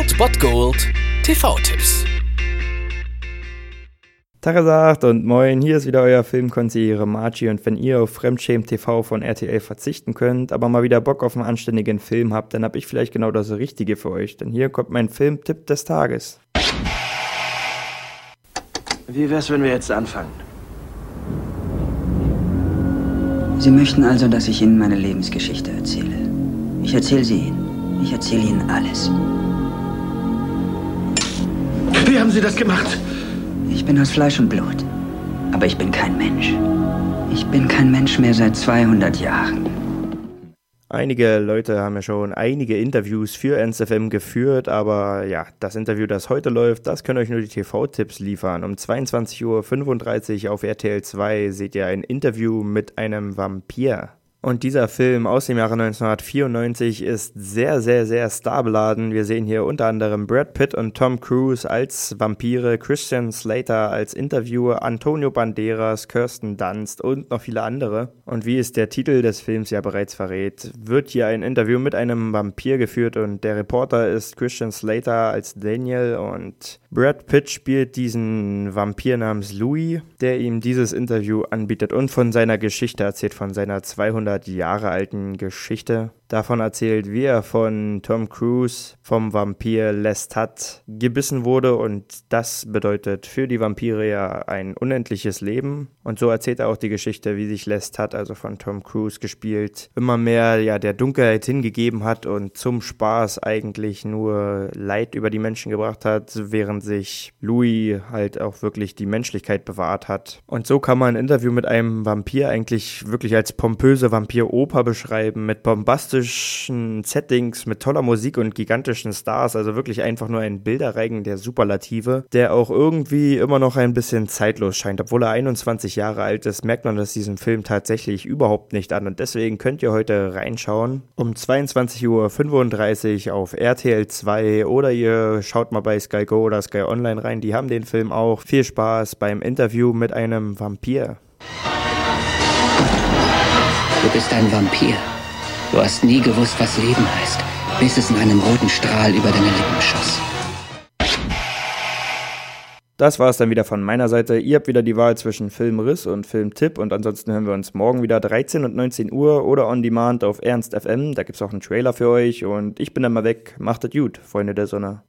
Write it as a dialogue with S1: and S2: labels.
S1: Old Bot Gold TV-Tipps.
S2: Tagesagt und moin, hier ist wieder euer Filmkonsigliere Margie und wenn ihr auf Fremdschämen TV von RTL verzichten könnt, aber mal wieder Bock auf einen anständigen Film habt, dann hab ich vielleicht genau das Richtige für euch, denn hier kommt mein Filmtipp des Tages.
S3: Wie wär's, wenn wir jetzt anfangen?
S4: Sie möchten also, dass ich Ihnen meine Lebensgeschichte erzähle. Ich erzähle sie Ihnen. Ich erzähle Ihnen alles.
S3: Wie haben Sie das gemacht?
S4: Ich bin aus Fleisch und Blut. Aber ich bin kein Mensch. Ich bin kein Mensch mehr seit 200 Jahren.
S2: Einige Leute haben ja schon einige Interviews für NSFM geführt, aber ja, das Interview, das heute läuft, das können euch nur die TV-Tipps liefern. Um 22.35 Uhr auf RTL 2 seht ihr ein Interview mit einem Vampir. Und dieser Film aus dem Jahre 1994 ist sehr, sehr, sehr starbeladen. Wir sehen hier unter anderem Brad Pitt und Tom Cruise als Vampire, Christian Slater als Interviewer, Antonio Banderas, Kirsten Dunst und noch viele andere. Und wie es der Titel des Films ja bereits verrät, wird hier ein Interview mit einem Vampir geführt und der Reporter ist Christian Slater als Daniel und Brad Pitt spielt diesen Vampir namens Louis, der ihm dieses Interview anbietet und von seiner Geschichte erzählt, von seiner 200 200 Jahre alten Geschichte davon erzählt, wie er von Tom Cruise vom Vampir Lestat gebissen wurde und das bedeutet für die Vampire ja ein unendliches Leben. Und so erzählt er auch die Geschichte, wie sich Lestat, also von Tom Cruise gespielt, immer mehr ja der Dunkelheit hingegeben hat und zum Spaß eigentlich nur Leid über die Menschen gebracht hat, während sich Louis halt auch wirklich die Menschlichkeit bewahrt hat. Und so kann man ein Interview mit einem Vampir eigentlich wirklich als pompöse Vampir-Oper beschreiben, mit bombastischen fantastischen Settings mit toller Musik und gigantischen Stars, also wirklich einfach nur ein Bilderreigen der Superlative, der auch irgendwie immer noch ein bisschen zeitlos scheint. Obwohl er 21 Jahre alt ist, merkt man das diesem Film tatsächlich überhaupt nicht an und deswegen könnt ihr heute reinschauen um 22.35 Uhr auf RTL 2 oder ihr schaut mal bei Sky Go oder Sky Online rein, die haben den Film auch. Viel Spaß beim Interview mit einem Vampir.
S4: Du bist ein Vampir. Du hast nie gewusst, was Leben heißt, bis es in einem roten Strahl über deine Lippen schoss.
S2: Das war es dann wieder von meiner Seite. Ihr habt wieder die Wahl zwischen Filmriss und Filmtipp und ansonsten hören wir uns morgen wieder 13 und 19 Uhr oder on demand auf Ernst FM. Da gibt es auch einen Trailer für euch und ich bin dann mal weg. Macht es gut, Freunde der Sonne.